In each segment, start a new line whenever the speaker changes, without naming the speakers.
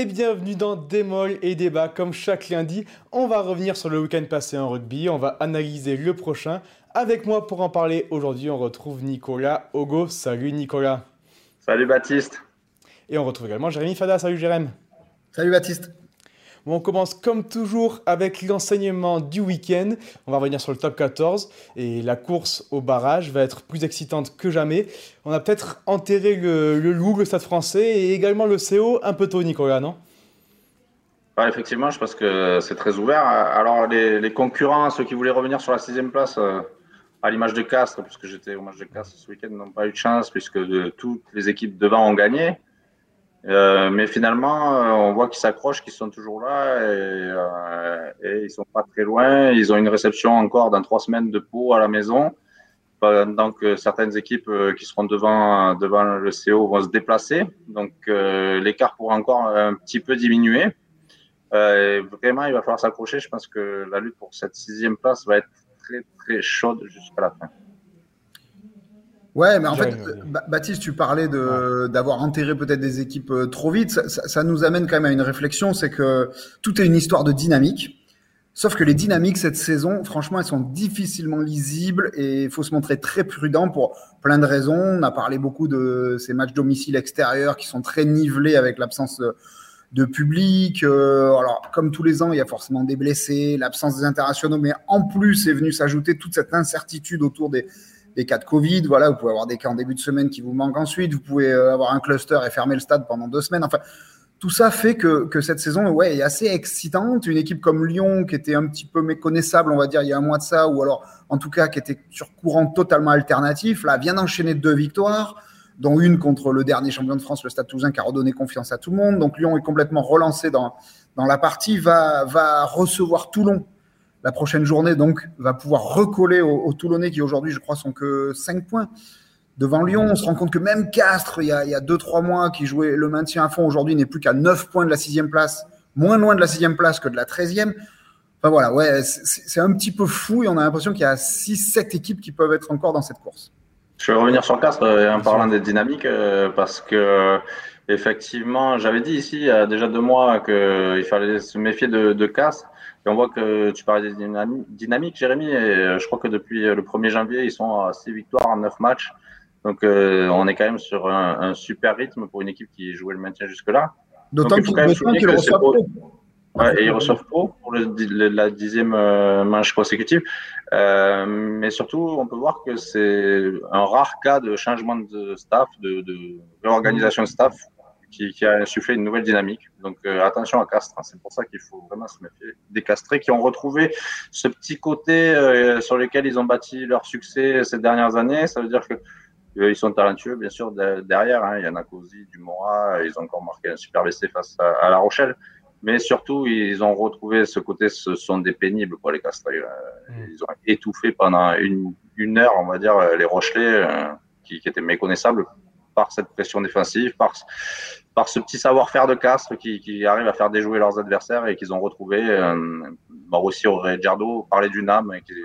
et bienvenue dans Démol et Débat. Comme chaque lundi, on va revenir sur le week-end passé en rugby, on va analyser le prochain. Avec moi pour en parler aujourd'hui, on retrouve Nicolas Ogo. Salut Nicolas.
Salut Baptiste.
Et on retrouve également Jérémy Fada. Salut Jérémy.
Salut Baptiste.
On commence comme toujours avec l'enseignement du week-end. On va revenir sur le top 14 et la course au barrage va être plus excitante que jamais. On a peut-être enterré le, le loup, le stade français et également le CO un peu tôt, Nicolas, non?
Effectivement, je pense que c'est très ouvert. Alors, les, concurrents, ceux qui voulaient revenir sur la sixième place, euh, à l'image de Castres, puisque j'étais au match de Castres ce week-end, n'ont pas eu de chance puisque toutes les équipes devant ont gagné. Euh, mais finalement, euh, on voit qu'ils s'accrochent, qu'ils sont toujours là et, euh, et, ils sont pas très loin. Ils ont une réception encore dans trois semaines de Pau à la maison. Donc certaines équipes qui seront devant devant le CO vont se déplacer. Donc l'écart pourra encore un petit peu diminuer. vraiment, il va falloir s'accrocher. Je pense que la lutte pour cette sixième place va être très très chaude jusqu'à la fin.
Ouais, mais en fait, Baptiste, tu parlais de d'avoir enterré peut-être des équipes euh, trop vite. Ça, ça, nous amène quand même à une réflexion, c'est que tout est une histoire de dynamique. Sauf que les dynamiques cette saison, franchement, elles sont difficilement lisibles et il faut se montrer très prudent pour plein de raisons. On a parlé beaucoup de ces matchs domicile extérieur qui sont très nivelés avec l'absence de public. Euh, alors, comme tous les ans, il y a forcément des blessés, l'absence des internationaux, mais en plus est venu s'ajouter toute cette incertitude autour des des cas de Covid. Voilà, vous pouvez avoir des cas en début de semaine qui vous manquent ensuite. Vous pouvez euh, avoir un cluster et fermer le stade pendant deux semaines. Enfin, tout ça fait que, que cette saison ouais, est assez excitante. Une équipe comme Lyon, qui était un petit peu méconnaissable, on va dire, il y a un mois de ça, ou alors en tout cas qui était sur courant totalement alternatif, là, vient d'enchaîner deux victoires, dont une contre le dernier champion de France, le Stade Toulousain, qui a redonné confiance à tout le monde. Donc Lyon est complètement relancé dans, dans la partie, va, va recevoir Toulon la prochaine journée, donc, va pouvoir recoller aux, Toulonnais qui aujourd'hui, je crois, sont que 5 points devant Lyon. On se rend compte que même Castres, il y a 2-3 mois, qui jouait le maintien à fond, aujourd'hui n'est plus qu'à 9 points de la sixième place, moins loin de la sixième place que de la 13e. Enfin voilà, ouais, c'est un petit peu fou et on a l'impression qu'il y a 6-7 équipes qui peuvent être encore dans cette course.
Je vais revenir sur Castres euh, en parlant des dynamiques euh, parce que effectivement, j'avais dit ici il y a déjà deux mois qu'il fallait se méfier de Castres. Et on voit que tu parlais des dynamiques, Jérémy, et euh, je crois que depuis le 1er janvier, ils sont à 6 victoires en 9 matchs. Donc, euh, on est quand même sur un, un, super rythme pour une équipe qui jouait le maintien jusque-là.
D'autant qu'ils reçoivent pro.
Ouais, et ils reçoivent pro pour le, la dixième euh, match consécutive. Euh, mais surtout, on peut voir que c'est un rare cas de changement de staff, de, de réorganisation de staff qui, a insufflé une nouvelle dynamique. Donc euh, attention à Castres, hein. c'est pour ça qu'il faut vraiment se méfier des Castrés qui ont retrouvé ce petit côté euh, sur lequel ils ont bâti leur succès ces dernières années. Ça veut dire que euh, ils sont talentueux, bien sûr, derrière. Hein. Il y en a Cosi, Dumora, ils ont encore marqué un super essai face à, La Rochelle. Mais surtout, ils ont retrouvé ce côté, ce sont des pénibles, pour les Castrés. Mm. Ils ont étouffé pendant une, une heure, on va dire, les Rochelais, qui, qui étaient méconnaissables par cette pression défensive, par, par ce petit savoir-faire de Castres qui, arrive à faire déjouer leurs adversaires et qu'ils ont retrouvé. Euh, aussi Auré Giardo parlait du NAM et qu'ils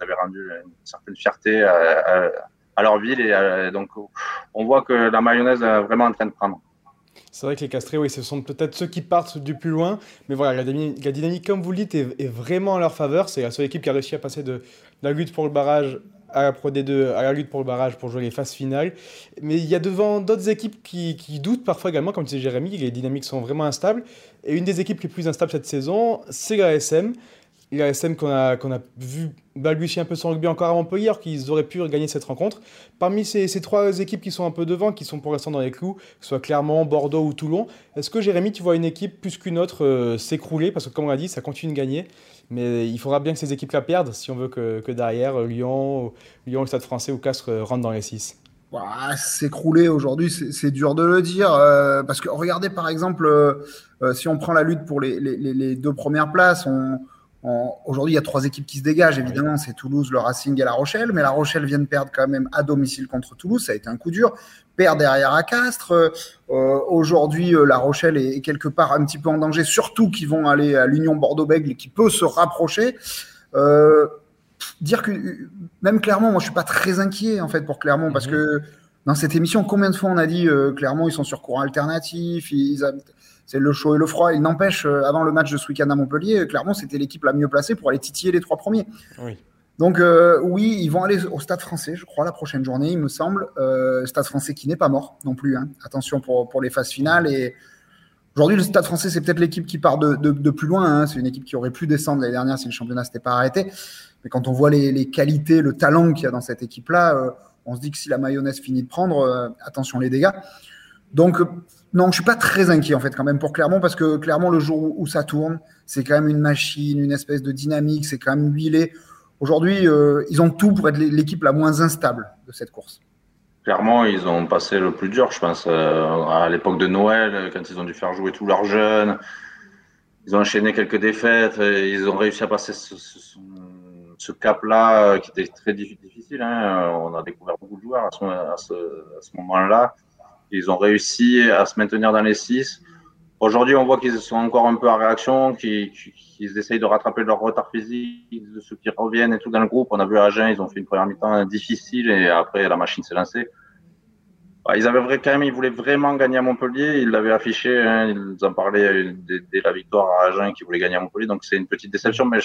avaient rendu une certaine fierté à, leur ville. Et euh, donc, on voit que la mayonnaise est vraiment en train de prendre.
C'est vrai que les castrés, oui, ce sont peut-être ceux qui partent du plus loin. Mais voilà, la, dynamique, comme vous le dites, est, est, vraiment en leur faveur. C'est la seule équipe qui a réussi à passer de la lutte pour le barrage à la Pro D2, à la lutte pour le barrage pour jouer les phases finales. Mais il y a devant d'autres équipes qui, qui, doutent parfois également, comme disait Jérémy, les dynamiques sont vraiment instables. Et une des équipes les plus instables cette saison, c'est la SM. La SM qu'on a, a vu balbutier un peu son rugby encore à Montpellier, alors qu'ils auraient pu gagner cette rencontre. Parmi ces, ces, trois équipes qui sont un peu devant, qui sont pour l'instant dans les clous, que ce soit Clermont, Bordeaux ou Toulon, est-ce que Jérémy, tu vois une équipe plus qu'une autre euh, s'écrouler? Parce que comme on l'a dit, ça continue de gagner. Mais il faudra bien que ces équipes la perdent si on veut que, derrière, euh, Lyon, Lyon, le Stade français ou Castres euh, rentrent dans les 6.
S'écrouler aujourd'hui, c'est dur de le dire. Euh, parce que regardez par exemple, si on prend la lutte pour les deux premières places, on, Aujourd'hui, il y a trois équipes qui se dégagent, évidemment, c'est Toulouse, le Racing et La Rochelle, mais La Rochelle vient de perdre quand même à domicile contre Toulouse, ça a été un coup dur. Perd derrière à Castres. Euh, aujourd'hui, euh, La Rochelle est, quelque part un petit peu en danger, surtout qu'ils vont aller à l'Union Bordeaux-Bègles qui peut se rapprocher. Euh, dire que même Clermont, moi je suis pas très inquiet en fait pour Clermont parce mhm. que dans cette émission, combien de fois on a dit clairement ils sont sur courant alternatif, c'est le chaud et le froid. Il n'empêche, avant le match de ce week-end à Montpellier, clairement c'était l'équipe la mieux placée pour aller titiller les trois premiers.
Oui.
Donc oui, ils vont aller au Stade français, je crois, la prochaine journée, il me semble. Stade français qui n'est pas mort non plus. Hein. Attention pour, pour les phases finales. Et aujourd'hui, le Stade français, c'est peut-être l'équipe qui part de, de, plus loin. Hein. C'est une équipe qui aurait pu descendre l'année dernière si le championnat s'était pas arrêté. Mais quand on voit les, qualités, le talent qu'il y a dans cette équipe-là, euh, on se dit que si la mayonnaise finit de prendre, euh, attention les dégâts. Donc, euh, non, je suis pas très inquiet en fait quand même pour Clermont parce que Clermont, le jour où, ça tourne, c'est quand même une machine, une espèce de dynamique, c'est quand même huilé. Aujourd'hui, ils ont tout pour être l'équipe la moins instable de cette course.
Clairement, ils ont passé le plus dur, je pense, à l'époque de Noël, quand ils ont dû faire jouer tous leurs jeunes. Ils ont enchaîné quelques défaites, ils ont réussi à passer ce, cap-là euh, qui était très difficile. Hein. On a découvert beaucoup de joueurs à ce, moment-là. Ils ont réussi à se maintenir dans les six. Aujourd'hui, on voit qu'ils sont encore un peu en réaction, qu'ils essayent de rattraper leur retard physique, de ceux qui reviennent et tout dans le groupe. On a vu à Agen, ils ont fait une première mi-temps difficile et après la machine s'est lancée. Ils avaient quand ils voulaient vraiment gagner à Montpellier. Ils l'avaient affiché, hein. ils en parlaient dès, la victoire à Agen qu'ils voulaient gagner à Montpellier. Donc c'est une petite déception, mais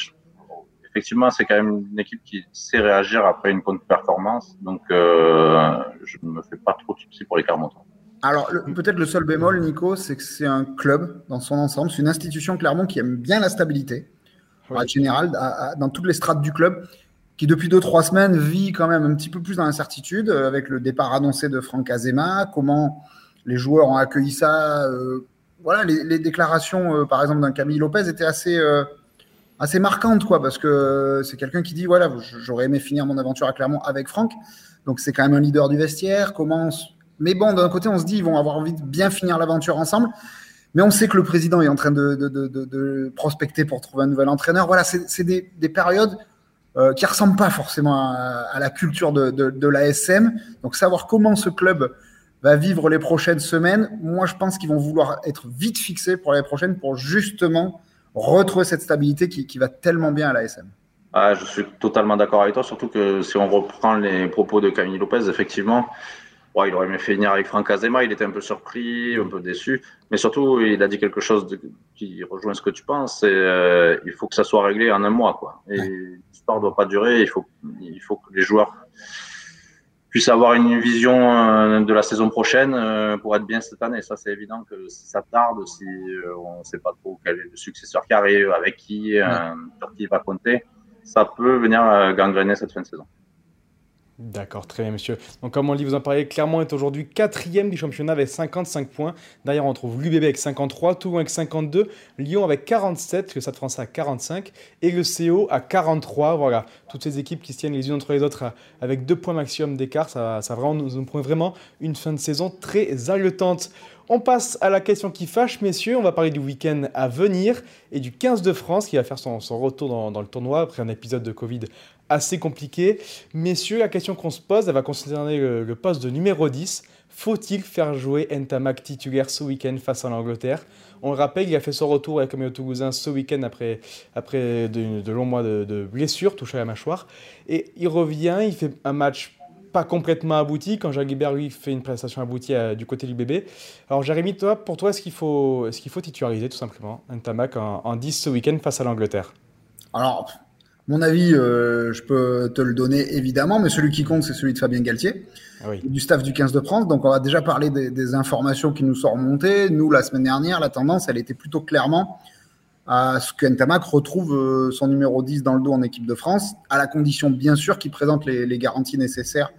effectivement, c'est quand même une équipe qui sait réagir après une contre-performance. Donc, euh, je ne me fais pas trop de soucis pour les Clermontois.
Alors, peut-être le seul bémol, Nico, c'est que c'est un club dans son ensemble. C'est une institution Clermont qui aime bien la stabilité, en général, dans toutes les strates du club, qui depuis deux, trois semaines vit quand même un petit peu plus dans l'incertitude euh, avec le départ annoncé de Franck Azema, comment les joueurs ont accueilli ça. Euh, voilà, les, déclarations, par exemple, d'un Camille Lopez étaient assez assez marquante, quoi, parce que c'est quelqu'un qui dit voilà, j'aurais aimé finir mon aventure à Clermont avec Franck, donc c'est quand même un leader du vestiaire. Comment Mais bon, d'un côté, on se dit ils vont avoir envie de bien finir l'aventure ensemble, mais on sait que le président est en train de, prospecter pour trouver un nouvel entraîneur. Voilà, c'est des, des, périodes euh, qui ressemblent pas forcément à, la culture de, l'ASM. Donc savoir comment ce club va vivre les prochaines semaines, moi je pense qu'ils vont vouloir être vite fixés pour les prochaines pour justement retrouver cette stabilité qui, va tellement bien à l'ASM.
Ah, je suis totalement d'accord avec toi, surtout que si on reprend les propos de Camille Lopez, effectivement, il aurait aimé finir avec Franck Azema, il était un peu surpris, un peu déçu, mais surtout, il a dit quelque chose qui rejoint ce que tu penses, euh, il faut que ça soit réglé en un mois. Quoi. Et l'histoire ne doit pas durer, il faut, il faut que les joueurs puisse avoir une vision euh, de la saison prochaine euh, pour être bien cette année. Ça, c'est évident que si ça tarde, si on ne sait pas trop quel est le successeur qui arrive, avec qui, sur qui il va compter, ça peut venir gangréner cette fin de saison.
D'accord, très bien, monsieur. Donc, comme on dit, vous en parlez, Clermont est aujourd'hui quatrième du championnat avec 55 points. Derrière, on trouve l'UBB avec 53, Toulon avec 52, Lyon avec 47, le Stade français à 45 et le CO à 43. Voilà, toutes ces équipes qui se tiennent les unes entre les autres avec deux points maximum d'écart, ça, ça nous promet vraiment une fin de saison très haletante. On passe à la question qui fâche, messieurs. On va parler du week-end à venir et du 15 de France qui va faire son, retour dans, le tournoi après un épisode de Covid assez compliqué. Messieurs, la question qu'on se pose, elle va concerner le, poste de numéro 10. Faut-il faire jouer Ntamak titulaire ce week-end face à l'Angleterre? On le rappelle, il a fait son retour avec le Toulousain ce week-end après, après de, longs mois de, de blessures, touché à la mâchoire. Et il revient, il fait un match pas complètement abouti quand Jacques Guibert lui fait une prestation aboutie euh, du côté du bébé. Alors Jérémy, toi, pour toi, est-ce qu'il faut, est qu'il faut titulariser tout simplement Ntamak en, en 10 ce week-end face à l'Angleterre?
Alors, mon avis, euh, je peux te le donner évidemment, mais celui qui compte, c'est celui de Fabien Galtier, ah du staff du 15 de France. Donc, on va déjà parler des, informations qui nous sont remontées. Nous, la semaine dernière, la tendance, elle était plutôt clairement à ce que Ntamak retrouve euh, son numéro 10 dans le dos en équipe de France, à la condition, bien sûr, qu'il présente les, garanties nécessaires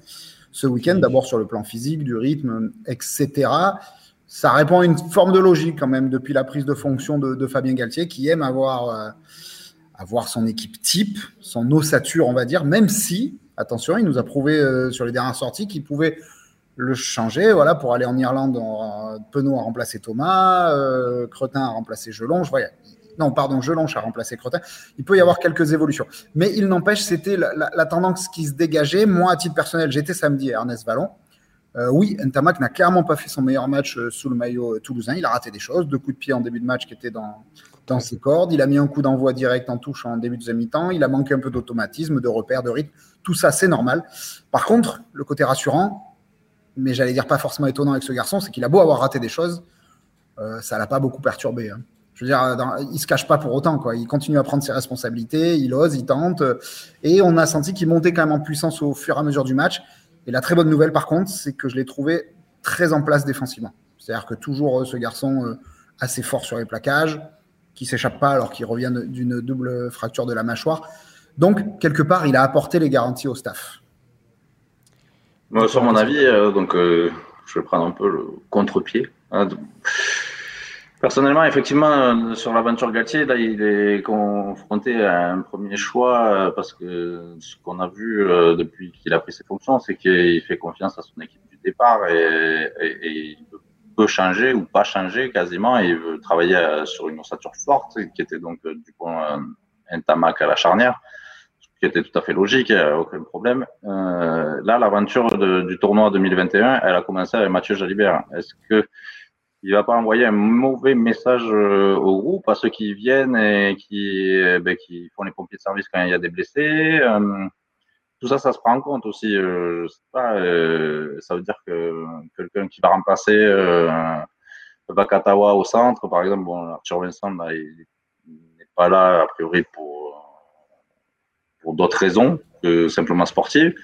ce week-end, d'abord sur le plan physique, du rythme, etc. Ça répond à une forme de logique quand même depuis la prise de fonction de, Fabien Galtier, qui aime avoir. Euh, avoir son équipe type, son ossature, on va dire, même si, attention, il nous a prouvé euh, sur les dernières sorties qu'il pouvait le changer, voilà, pour aller en Irlande, en, Penaud a remplacé Thomas, euh, Cretin a remplacé Gelonge, non, pardon, Gelonge a remplacé Cretin. Il peut y avoir quelques évolutions. Mais il n'empêche, c'était la, tendance qui se dégageait. Moi, à titre personnel, j'étais samedi à Ernest Vallon. Euh, oui, Ntamak n'a clairement pas fait son meilleur match sous le maillot toulousain. Il a raté des choses, deux coups de pied en début de match qui étaient dans, dans ses cordes. Il a mis un coup d'envoi direct en touche en début de deuxième mi-temps. Il a manqué un peu d'automatisme, de repère, de rythme. Tout ça, c'est normal. Par contre, le côté rassurant, mais j'allais dire pas forcément étonnant avec ce garçon, c'est qu'il a beau avoir raté des choses, euh, ça l'a pas beaucoup perturbé. Hein. Je veux dire, dans, il se cache pas pour autant, quoi. Il continue à prendre ses responsabilités, il ose, il tente, et on a senti qu'il montait quand même en puissance au fur et à mesure du match. Et la très bonne nouvelle, par contre, c'est que je l'ai trouvé très en place défensivement. C'est-à-dire que toujours ce garçon assez fort sur les plaquages, s'échappe pas alors qu'il revient d'une double fracture de la mâchoire. Donc, quelque part, il a apporté les garanties au staff.
Sur mon avis, euh, donc, euh, je vais prendre un peu le contre-pied. Hein, Personnellement, effectivement, euh, sur l'aventure Galtier, là, il est confronté à un premier choix parce que ce qu'on a vu depuis qu'il a pris ses fonctions, c'est qu'il fait confiance à son équipe du départ et, et, il changer ou pas changer quasiment. Et travailler sur une ossature forte qui était donc du coup un, un tamac à la charnière qui était tout à fait logique, aucun problème. Euh, là, l'aventure du tournoi 2021, elle a commencé avec Mathieu Jalibert. Est-ce que il va pas envoyer un mauvais message euh, au groupe, à ceux qui viennent et qui, ben, qui font les pompiers de service quand il y a des blessés euh, Tout ça, ça se prend en compte aussi. Euh, je sais pas, euh, ça veut dire que quelqu'un qui va remplacer Vakatawa au centre, par exemple, bon, Arthur Vincent, là, il n'est pas là a priori pour pour d'autres raisons que simplement sportives.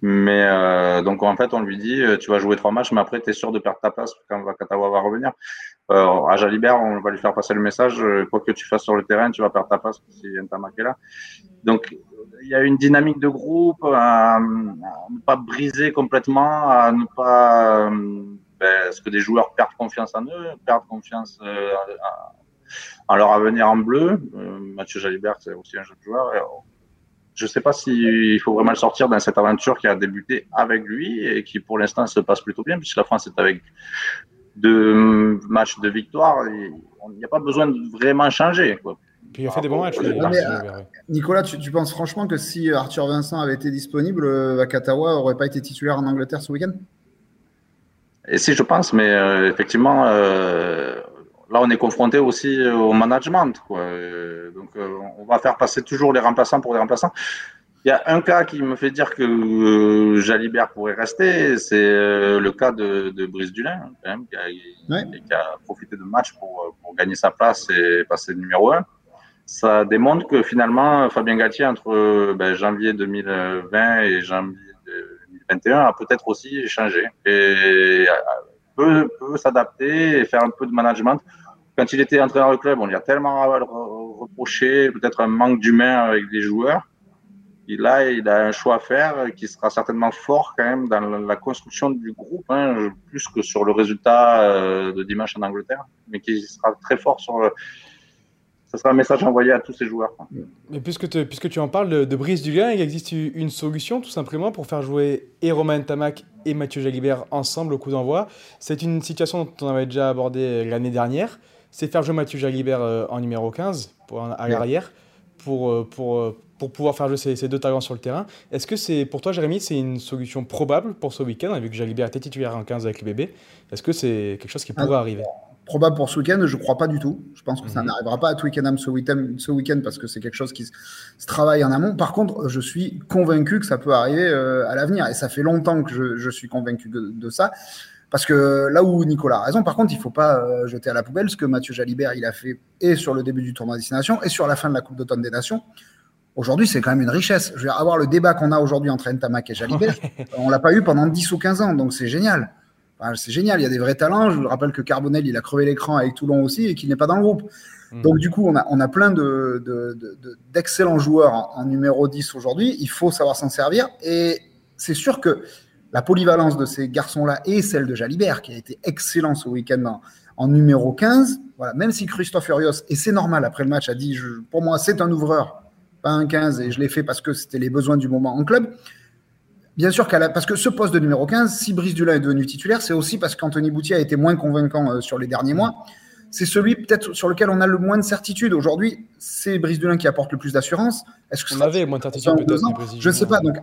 Mais euh, donc en fait, on lui dit euh, tu vas jouer trois matchs, mais après tu es sûr de perdre ta place quand Vakatawa va revenir. Euh, à Jalibert, on va lui faire passer le message euh, quoi que tu fasses sur le terrain, tu vas perdre ta place si Ntamak est là. Donc il y a une dynamique de groupe à, ne pas briser complètement, à ne pas ben, ce que des joueurs perdent confiance en eux, perdent confiance en leur avenir en bleu. Mathieu Jalibert, c'est aussi un jeune joueur. Et, je ne sais pas s'il faut vraiment le sortir dans cette aventure qui a débuté avec lui et qui pour l'instant se passe plutôt bien, puisque la France est avec deux matchs de victoire. Il n'y a pas besoin de vraiment changer.
Puis il a fait des bons matchs.
Nicolas, tu, penses franchement que si Arthur Vincent avait été disponible, Vakatawa n'aurait pas été titulaire en Angleterre ce week-end?
Et si, je pense, mais euh, effectivement, euh, là, on est confronté aussi euh, au management. Quoi. Euh, donc, euh, on va faire passer toujours les remplaçants pour les remplaçants. Il y a un cas qui me fait dire que Jalibert pourrait rester, c'est le cas de, de Brice Dulin, quand même, qui, a, qui, a, profité de match pour, pour, gagner sa place et passer numéro un. Ça démontre que finalement, Fabien Galtier, entre ben, janvier 2020 et janvier 2021, a peut-être aussi changé et peut, peut s'adapter et faire un peu de management quand il était entraîneur de club, on lui a tellement reproché peut-être un manque d'humain avec les joueurs. Et là, il a un choix à faire qui sera certainement fort quand même dans la construction du groupe, hein, plus que sur le résultat euh, de dimanche en Angleterre, mais qui sera très fort sur. Ça sera un message envoyé à tous ces joueurs.
Mais puisque, puisque tu en parles de, de Brice Dugin, il existe une solution tout simplement pour faire jouer et Romain Tamac et Mathieu Jalibert ensemble au coup d'envoi. C'est une situation dont on avait déjà abordé l'année dernière c'est faire jouer Mathieu Jalibert euh, en numéro 15 pour, à l'arrière pour, euh, pour, euh, pour pouvoir faire jouer ces, deux talents sur le terrain. Est-ce que c'est pour toi, Jérémy, c'est une solution probable pour ce week-end, vu que Jalibert était titulaire en 15 avec les bébés Est-ce que c'est quelque chose qui pourrait arriver?
Probable pour ce week-end, je ne crois pas du tout. Je pense que ça mhm. n'arrivera pas à Twickenham ce week-end, ce week parce que c'est quelque chose qui se travaille en amont. Par contre, je suis convaincu que ça peut arriver à l'avenir et ça fait longtemps que je, suis convaincu de ça. Parce que là où Nicolas a raison, par contre, il ne faut pas euh, jeter à la poubelle ce que Mathieu Jalibert il a fait et sur le début du tournoi Destination et sur la fin de la Coupe d'automne des Nations. Aujourd'hui, c'est quand même une richesse. Je veux dire, avoir le débat qu'on a aujourd'hui entre Ntamak et Jalibert, on l'a pas eu pendant 10 ou 15 ans, donc c'est génial. C'est génial, il y a des vrais talents. Je vous rappelle que Carbonel, il a crevé l'écran avec Toulon aussi et qu'il n'est pas dans le groupe. Hmm. Donc du coup, on a, on a plein d'excellents de, de, joueurs en, en, numéro 10 aujourd'hui. Il faut savoir s'en servir. Et c'est sûr que la polyvalence de ces garçons-là et celle de Jalibert, qui a été excellent ce week-end en, numéro 15. Voilà, même si Christophe Urios, et c'est normal, après le match, a dit pour moi, c'est un ouvreur, pas un 15, et je l'ai fait parce que c'était les besoins du moment en club. Bien sûr, parce que ce poste de numéro 15, si Brice Dulin est devenu titulaire, c'est aussi parce qu'Anthony Boutier a été moins convaincant euh, sur les derniers mois. C'est celui peut-être sur lequel on a le moins de certitude. Aujourd'hui, c'est Brice Dulin qui apporte le plus d'assurance.
Est-ce que on avait moins de certitude peut-être
Je ne sais pas. Donc,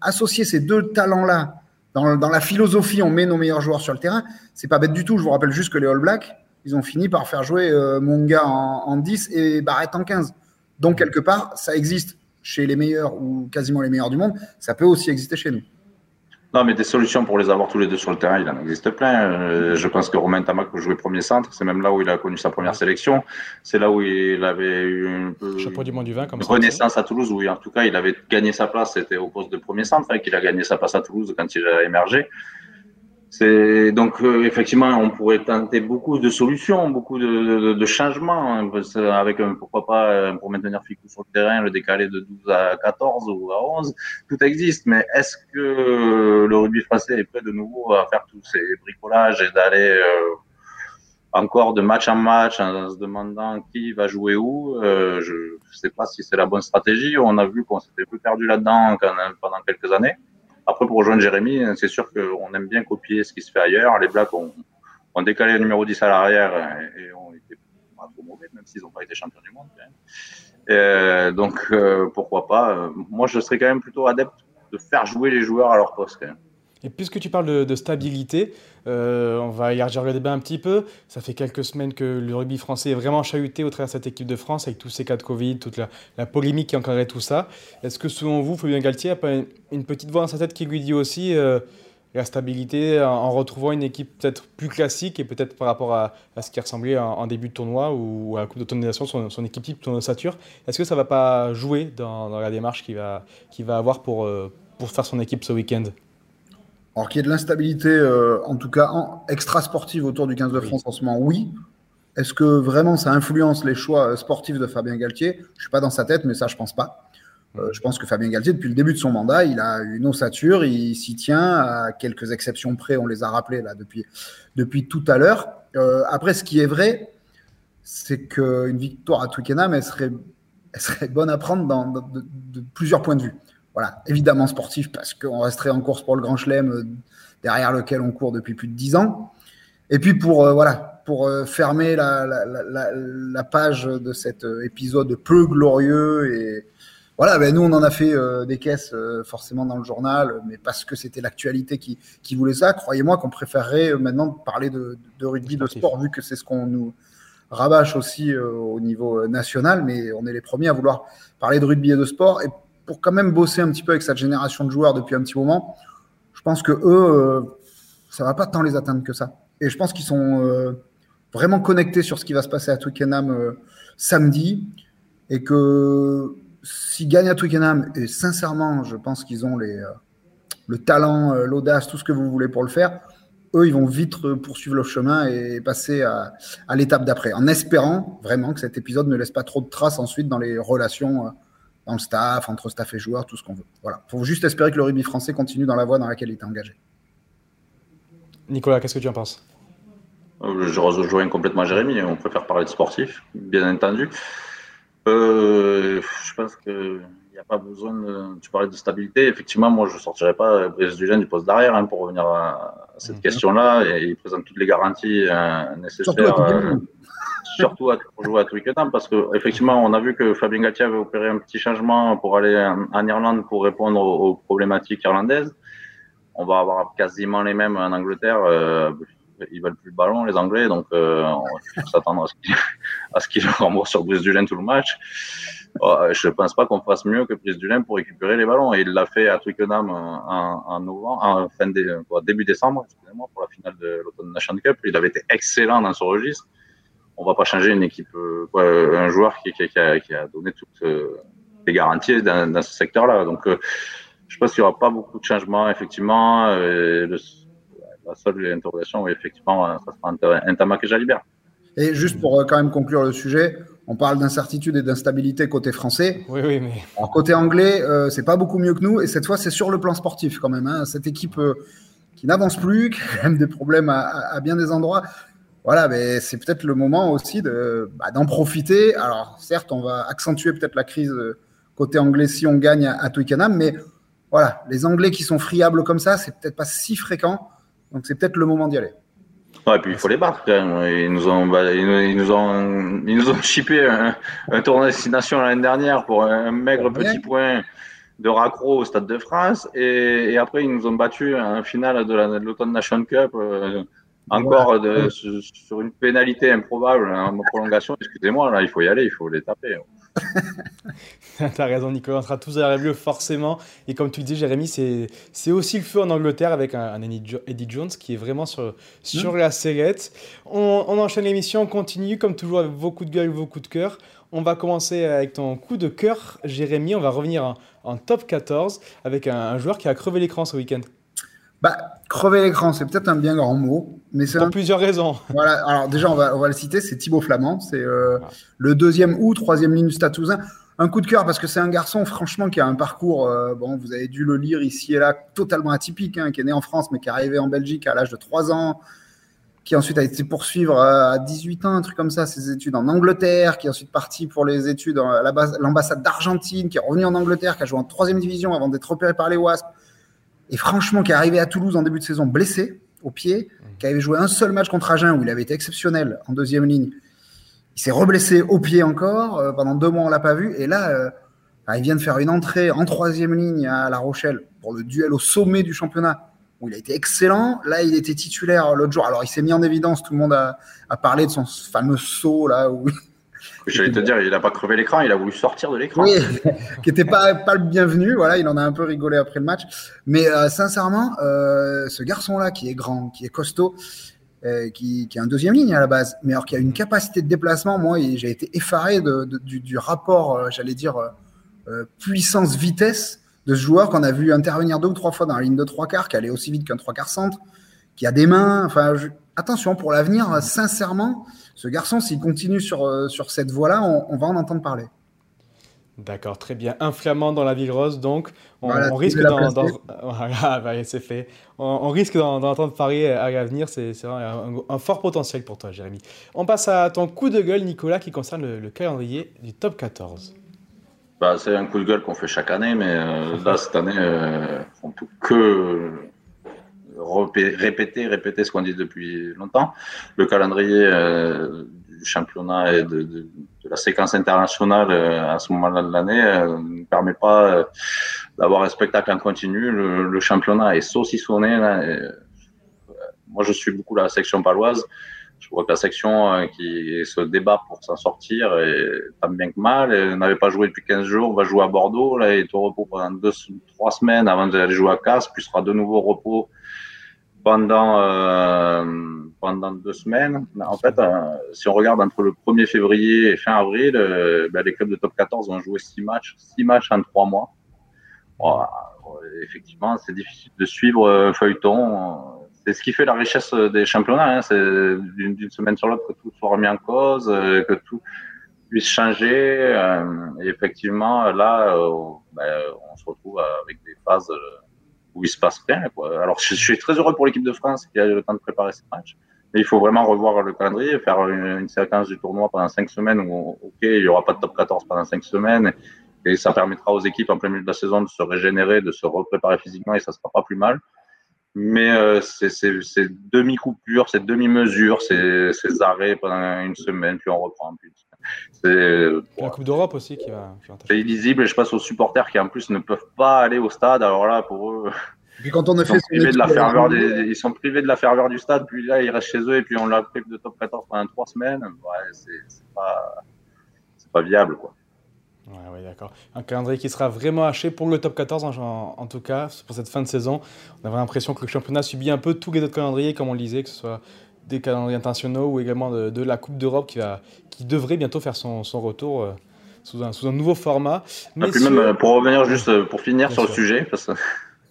associer ces deux talents-là dans, la philosophie, on met nos meilleurs joueurs sur le terrain. C'est pas bête du tout. Je vous rappelle juste que les All Blacks, ils ont fini par faire jouer euh, Monga en, 10 et Barrett en 15. Donc, quelque part, ça existe chez les meilleurs ou quasiment les meilleurs du monde. Ça peut aussi exister chez nous.
Non, mais des solutions pour les avoir tous les deux sur le terrain, il en existe plein. Euh, je pense que Romain Tamac jouait premier centre. C'est même là où il a connu sa première sélection. C'est là où il avait eu une,
du monde du vin, comme
renaissance à Toulouse, où en tout cas il avait gagné sa place. C'était au poste de premier centre et qu'il a gagné sa place à Toulouse quand il a émergé. C'est donc euh, effectivement, on pourrait tenter beaucoup de solutions, beaucoup de, de, changements, hein, avec pourquoi pas euh, pour maintenir Ficou sur le terrain, le décaler de 12 à 14 ou à 11, tout existe. Mais est-ce que le rugby français est prêt de nouveau à faire tous ces bricolages et d'aller euh, encore de match en match en se demandant qui va jouer où Je ne sais pas si c'est la bonne stratégie. On a vu qu'on s'était peu perdu là-dedans pendant quelques années. Après, pour rejoindre Jérémy, c'est sûr qu'on aime bien copier ce qui se fait ailleurs. Les Blacks ont, décalé le numéro 10 à l'arrière et, ont été pas trop mauvais, même s'ils n'ont pas été champions du monde. Euh, donc, euh, pourquoi pas Moi, je serais quand même plutôt adepte de faire jouer les joueurs à leur poste. Quand même.
Et puisque tu parles de, stabilité, euh, on va élargir le débat un petit peu. Ça fait quelques semaines que le rugby français est vraiment chahuté au travers de cette équipe de France, avec tous ces cas de Covid, toute la, polémique qui encadrait tout ça. Est-ce que selon vous, Fabien Galtier a pas une, petite voix dans sa tête qui lui dit aussi euh, la stabilité en, retrouvant une équipe peut-être plus classique et peut-être par rapport à, ce qui ressemblait en, début de tournoi ou à la Coupe d'autonomisation, son, son équipe type, son ossature Est-ce que ça ne va pas jouer dans, la démarche qu'il va, avoir euh, pour faire son équipe ce week-end?
Alors qu'il y ait de l'instabilité, euh, en tout cas extra-sportive autour du 15 de France en ce moment, oui. Est-ce que vraiment ça influence les choix euh, sportifs de Fabien Galtier? Je ne suis pas dans sa tête, mais ça, je pense pas. Euh, je pense que Fabien Galtier, depuis le début de son mandat, il a une ossature, il s'y tient, à quelques exceptions près, on les a rappelées là depuis, depuis tout à l'heure. après, ce qui est vrai, c'est qu'une victoire à Twickenham, elle serait, elle serait bonne à prendre dans, de plusieurs points de vue voilà, évidemment sportif parce qu'on resterait en course pour le Grand Chelem euh, derrière lequel on court depuis plus de dix ans. Et puis pour euh, voilà, pour euh, fermer la, la, page de cet épisode peu glorieux et voilà, ben nous on en a fait des caisses forcément dans le journal, mais parce que c'était l'actualité qui, qui, voulait ça. Croyez-moi qu'on préférerait maintenant parler de, de rugby, de sport, vu que c'est ce qu'on nous rabâche aussi au niveau national, mais on est les premiers à vouloir parler de rugby et de sport. Et pour quand même bosser un petit peu avec cette génération de joueurs depuis un petit moment, je pense que eux, euh, ça va pas tant les atteindre que ça. Et je pense qu'ils sont euh, vraiment connectés sur ce qui va se passer à Twickenham euh, samedi. Et que s'ils gagnent à Twickenham, et sincèrement, je pense qu'ils ont les, le talent, l'audace, tout ce que vous voulez pour le faire, eux, ils vont vite poursuivre le chemin et passer à l'étape d'après, en espérant vraiment que cet épisode ne laisse pas trop de traces ensuite dans les relations dans le staff, entre staff et joueurs, tout ce qu'on veut. Voilà. Il faut juste espérer que le rugby français continue dans la voie dans laquelle il est engagé.
Nicolas, qu'est-ce que tu en penses?
Euh, Je rejoins complètement Jérémy. On préfère parler de sportif, bien entendu. Euh, je pense qu'il n'y a pas besoin de. Tu parlais de stabilité. Effectivement, moi, je ne sortirais pas Brice Dugène du poste d'arrière hein, pour revenir à, cette mhm. question-là. Et il présente toutes les garanties euh, nécessaires surtout à, pour jouer à Twickenham parce que effectivement, on a vu que Fabien Galtier avait opéré un petit changement pour aller en, Irlande pour répondre aux, problématiques irlandaises. On va avoir quasiment les mêmes en Angleterre. Euh, ils veulent plus le ballon, les Anglais, donc euh, on va s'attendre à ce qu'ils qu remboursent sur Brice Dulin tout le match. Oh, je ne pense pas qu'on fasse mieux que Brice Dulin pour récupérer les ballons. Et il l'a fait à Twickenham en, novembre, fin début décembre, pour la finale de l'Automne National Cup. Il avait été excellent dans ce registre on va pas changer une équipe, euh, un joueur qui, a, donné toutes euh, les garanties dans, ce secteur-là. Donc, euh, je pense qu'il n'y aura pas beaucoup de changements, effectivement. la seule interrogation, effectivement, ça sera un, Tamac et Jalibert.
Et juste pour quand même conclure le sujet, on parle d'incertitude et d'instabilité côté français.
Oui, oui, mais.
côté anglais, c'est pas beaucoup mieux que nous. Et cette fois, c'est sur le plan sportif quand même. Hein. Cette équipe qui n'avance plus, qui a quand même des problèmes à bien des endroits voilà, mais c'est peut-être le moment aussi de, bah, d'en profiter. Alors, certes, on va accentuer peut-être la crise euh, côté anglais si on gagne à, Twickenham, mais voilà, les Anglais qui sont friables comme ça, c'est peut-être pas si fréquent. Donc, c'est peut-être le moment d'y aller.
Ouais, et puis il faut les battre quand même. Ils nous ont, ils nous, ont, ils nous ont chippé un, tournoi destination l'année dernière pour un maigre petit point de raccro au Stade de France. Et, après, ils nous ont battu en finale de l'Automne Nation Cup. Euh, encore de, sur une pénalité improbable en prolongation, excusez-moi, là, il faut y aller, il faut les taper.
T'as raison, Nicolas. On sera tous à la revue, forcément. Et comme tu le dis, Jérémy, c'est aussi le feu en Angleterre avec un, Eddie Jones qui est vraiment sur, sur mmh. la sellette. On, on enchaîne l'émission, on continue, comme toujours, avec vos coups de gueule, vos coups de cœur. On va commencer avec ton coup de cœur, Jérémy. On va revenir en, top 14 avec un, joueur qui a crevé l'écran ce week-end.
Bah, crever l'écran, c'est peut-être un bien grand mot, mais c'est
pour plusieurs raisons.
Voilà. Alors déjà, on va, on va le citer, c'est Thibaut Flamand. C'est euh, le deuxième ou troisième ligne du Stade Un coup de cœur parce que c'est un garçon, franchement, qui a un parcours. Euh, bon, vous avez dû le lire ici et là, totalement atypique, hein, qui est né en France, mais qui est arrivé en Belgique à l'âge de 3 ans, qui ensuite a été poursuivre à 18 ans, un truc comme ça, ses études en Angleterre, qui est ensuite parti pour les études à l'ambassade d'Argentine, qui est revenu en Angleterre, qui a joué en troisième division avant d'être repéré par les Wasps, et franchement qui est arrivé à Toulouse en début de saison blessé au pied, qui avait joué un seul match contre Agen où il avait été exceptionnel en deuxième ligne. Il s'est reblessé au pied encore, euh, pendant deux mois on l'a pas vu, et là, euh, il vient de faire une entrée en troisième ligne à La Rochelle pour le duel au sommet du championnat où il a été excellent. Là, il était titulaire l'autre jour. Alors, il s'est mis en évidence. Tout le monde a, parlé de son fameux saut là où.
J'allais te dire, il n'a pas crevé l'écran, il a voulu sortir de l'écran.
Oui, qui n'était pas, pas le bienvenu. Voilà, il en a un peu rigolé après le match. Mais euh, sincèrement, euh, ce garçon-là, qui est grand, qui est costaud, euh, qui, qui, est un deuxième ligne à la base, mais alors qui a une capacité de déplacement, moi, j'ai été effaré de, du, du, rapport, j'allais dire, puissance-vitesse de ce joueur qu'on a vu intervenir deux ou trois fois dans la ligne de trois quarts, qui allait aussi vite qu'un trois quarts centre, qui a des mains. Enfin, attention pour l'avenir, sincèrement, ce garçon, s'il continue sur, euh, sur cette voie-là, on, va en entendre parler.
D'accord, très bien. Inflammant dans la ville rose, donc on, risque d'en, voilà, bah, c'est fait. On, risque d'en, entendre parler à l'avenir. C'est, un, un, fort potentiel pour toi, Jérémy. On passe à ton coup de gueule, Nicolas, qui concerne le, le calendrier du top 14.
Bah, c'est un coup de gueule qu'on fait chaque année, mais euh, là, cette année, euh, on ne peut que répéter, répéter ce qu'on dit depuis longtemps. Le calendrier euh, du championnat et de, la séquence internationale euh, à ce moment-là de l'année euh, ne permet pas d'avoir un spectacle en continu. Le, championnat est saucissonné. Moi, je suis beaucoup la section paloise je vois que la section qui se débat pour s'en sortir et tant bien que mal. N'avait pas joué depuis 15 jours, va jouer à Bordeaux. Là, est au repos pendant deux, trois semaines avant d'aller jouer à Casse, puis sera de nouveau au repos pendant euh, pendant deux semaines. En fait, euh, si on regarde entre le 1er février et fin avril, euh, ben, les clubs de top 14 ont joué six matchs, six matchs en trois mois. effectivement, c'est difficile de suivre feuilleton c'est ce qui fait la richesse des championnats. Hein. C'est d'une semaine sur l'autre que tout soit remis en cause, euh, que tout puisse changer. Euh, et effectivement, là, euh, ben, on se retrouve avec des phases où il se passe rien. Quoi. Alors, je, suis très heureux pour l'équipe de France qui a eu le temps de préparer ce match. Mais il faut vraiment revoir le calendrier, faire une, séquence du tournoi pendant cinq semaines où, ok, il y aura pas de top 14 pendant cinq semaines. Et ça permettra aux équipes en plein milieu de la saison de se régénérer, de se repréparer physiquement et ça sera pas plus mal mais euh, c'est demi-coupures, c'est demi-mesures, c'est arrêts pendant une semaine, puis on reprend.
C'est euh, la Coupe d'Europe aussi qui va.
C'est illisible et je passe aux supporters qui en plus ne peuvent pas aller au stade. Alors là, pour eux.
Puis quand on a
ils,
fait
sont privés de la ferveur des, ils sont privés de la ferveur du stade, puis là ils restent chez eux et puis on l'a pris de top 14 pendant trois semaines. Ouais, c'est pas, pas viable quoi.
Ouais, d'accord. Un calendrier qui sera vraiment haché pour le top 14, en, tout cas, pour cette fin de saison. On avait l'impression que le championnat subit un peu tous les autres calendriers, comme on le disait, que ce soit des calendriers internationaux ou également de, la Coupe d'Europe qui, qui devrait bientôt faire son, retour euh, sous, un, sous un nouveau format.
Mais même, euh, pour revenir juste, euh, pour finir sur le sujet, parce.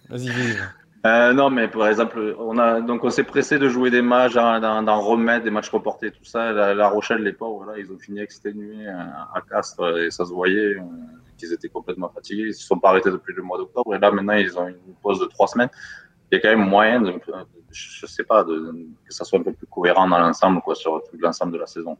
Vas-y, vive.
Euh, non, mais par exemple, on a donc on s'est pressé de jouer des matchs, d'en remettre des matchs reportés, tout ça. La, Rochelle, les pauvres, voilà, ils ont fini exténués à, Castres et ça se voyait qu'ils étaient complètement fatigués. Ils se sont pas arrêtés depuis le mois d'octobre et là maintenant ils ont une pause de trois semaines. Il y a quand même moyen, de, je sais pas, de, que ça soit un peu plus cohérent dans l'ensemble, quoi, sur l'ensemble de la saison.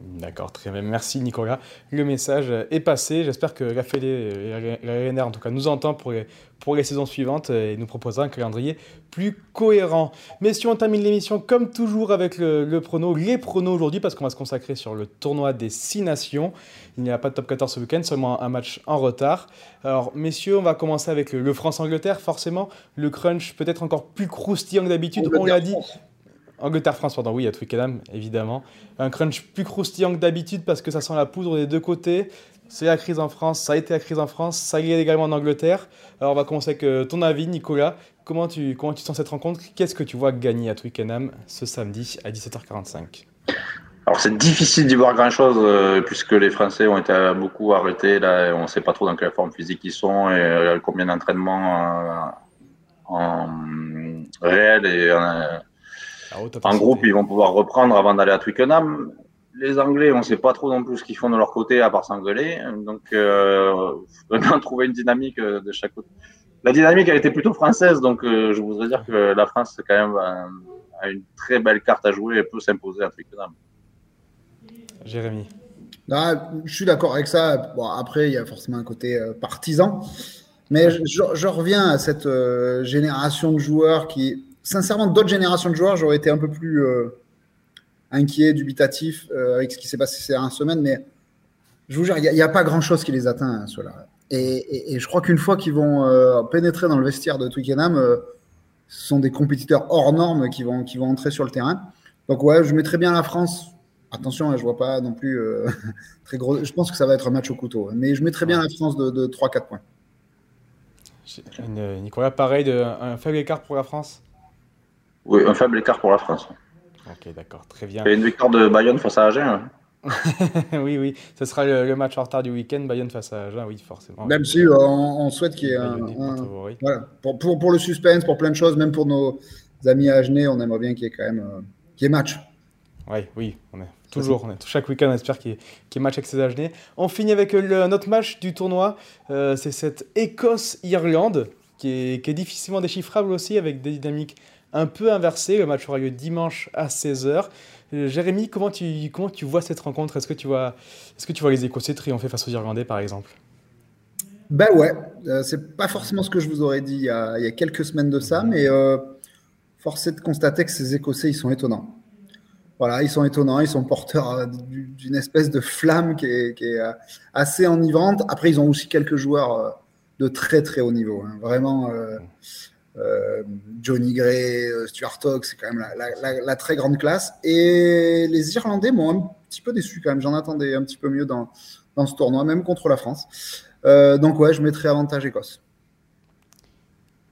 D'accord, très bien. Merci Nicolas. Le message est passé. J'espère que la Fédé et la RNR en tout cas nous entend pour les, pour les saisons suivantes et nous proposera un calendrier plus cohérent. Si on termine l'émission comme toujours avec le, prono, les pronos aujourd'hui parce qu'on va se consacrer sur le tournoi des six nations. Il n'y a pas de top 14 ce week-end, seulement un match en retard. Alors messieurs, on va commencer avec le, France-Angleterre. Forcément, le crunch peut-être encore plus croustillant que d'habitude. On l'a dit. Angleterre-France, pardon, oui, à Twickenham, évidemment. Un crunch plus croustillant que d'habitude parce que ça sent la poudre des deux côtés. C'est la crise en France, ça a été la crise en France, ça y est également en Angleterre. Alors on va commencer avec ton avis, Nicolas. Comment tu, comment tu sens cette rencontre? Qu'est-ce que tu vois gagner à Twickenham ce samedi à 17h45
alors c'est difficile d'y voir grand chose euh, puisque les Français ont été beaucoup arrêtés là, on ne sait pas trop dans quelle forme physique ils sont et euh, combien d'entraînements euh, en réel et en groupe ils vont pouvoir reprendre avant d'aller à Twickenham. Les Anglais, on ne sait pas trop non plus ce qu'ils font de leur côté à part s'engueuler, donc euh, vraiment trouver une dynamique de chaque côté. La dynamique a été plutôt française, donc je voudrais dire que la France quand même a une très belle carte à jouer et peut s'imposer à Twickenham.
Jérémy
ah, Je suis d'accord avec ça. Bon, après, il y a forcément un côté euh, partisan. Mais je, reviens à cette euh, génération de joueurs qui, sincèrement, d'autres générations de joueurs, j'aurais été un peu plus euh, inquiet, dubitatif avec ce qui s'est passé ces dernières semaines. Mais je vous jure, il n'y a, pas grand-chose qui les atteint, hein, ceux-là. Et, je crois qu'une fois qu'ils vont pénétrer dans le vestiaire de Twickenham, ce sont des compétiteurs hors normes qui vont, qui vont entrer sur le terrain. Donc ouais, je mettrais bien la France Attention, hein, je ne vois pas non plus euh, très gros. Je pense que ça va être un match au couteau. Mais je mettrais bien la France de, 3-4 points.
Nicolas, pareil, de, un faible écart pour la France?
Oui, un faible écart pour la France.
Ok, d'accord, très bien.
Et une victoire de Bayonne face à Agen hein.
oui, oui, ce sera le, match en retard du week-end, Bayonne face à Agen, oui, forcément.
Même si euh, on, souhaite qu'il y ait un. voilà. pour, pour, pour, le suspense, pour plein de choses, même pour nos amis Agenais, on aimerait bien qu'il y ait quand même euh, qu'il y ait match.
Oui, oui, on est Toujours, chaque week-end, on espère qu'il y, ait match avec ces Agenais. On finit avec le, notre match du tournoi. Euh, c'est cette Écosse-Irlande qui est, qui est, difficilement déchiffrable aussi, avec des dynamiques un peu inversées. Le match aura lieu dimanche à 16h. Euh, Jérémy, comment tu, comment tu vois cette rencontre? Est-ce que, tu vois, est que tu vois les Écossais triompher face aux Irlandais, par exemple
Ben ouais, euh, c'est pas forcément ce que je vous aurais dit il y a, il y a quelques semaines de ça, mais force est de constater que ces Écossais, ils sont étonnants. Voilà, ils sont étonnants, ils sont porteurs euh, d'une espèce de flamme qui est, euh, assez enivrante. Après, ils ont aussi quelques joueurs euh, de très très haut niveau. Hein. Vraiment, Johnny Gray, Stuart Hogg, c'est quand même la, très grande classe. Et les Irlandais m'ont un petit peu déçu quand même. J'en attendais un petit peu mieux dans, dans ce tournoi, même contre la France. donc ouais, je mettrais avantage Écosse.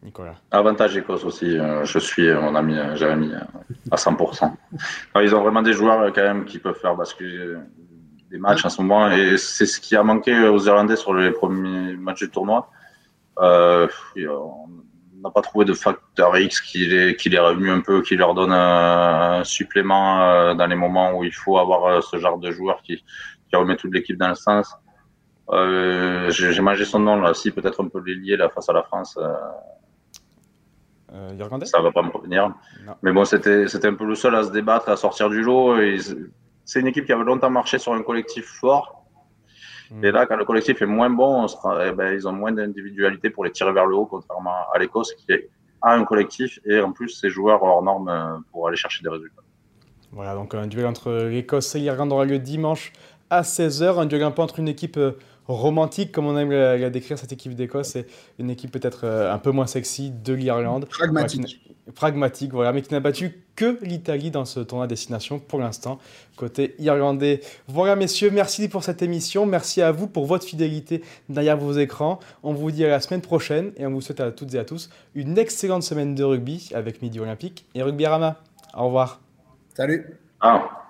Nicolas.
Avantage Écosse aussi. Euh, je suis mon ami euh, Jérémy euh, à 100%. ils ont vraiment des joueurs quand même qui peuvent faire basculer des matchs en ce moment et c'est ce qui a manqué aux Irlandais sur les premiers matchs du tournoi. on n'a pas trouvé de facteur X qui les, qui les un peu, qui leur donne un, supplément dans les moments où il faut avoir ce genre de joueur qui, qui remet toute l'équipe dans le sens. J'ai mangé son nom là aussi, peut-être un peu les lier là face à la France.
Euh,
ça va pas me revenir. Mais bon, c'était un peu le seul à se débattre, à sortir du lot. C'est une équipe qui avait longtemps marché sur un collectif fort. Hmm. Et là, quand le collectif est moins bon, eh ben, ils ont moins d'individualité pour les tirer vers le haut, contrairement à l'Écosse qui a un collectif et en plus ses joueurs hors normes euh, pour aller chercher des résultats.
Voilà, donc un duel entre l'Écosse et l'Irlande aura lieu dimanche à 16h. Un duel un peu entre une équipe euh, romantique, comme on aime la, décrire cette équipe d'Écosse, c'est une équipe peut-être euh, un peu moins sexy de l'Irlande.
Pragmatique.
pragmatique, voilà, mais qui n'a battu que l'Italie dans ce tournoi destination pour l'instant, côté irlandais. Voilà, messieurs, merci pour cette émission. Merci à vous pour votre fidélité derrière vos écrans. On vous dit à la semaine prochaine et on vous souhaite à toutes et à tous une excellente semaine de rugby avec Midi Olympique et Rugby Rama. Au revoir.
Salut.
Ah.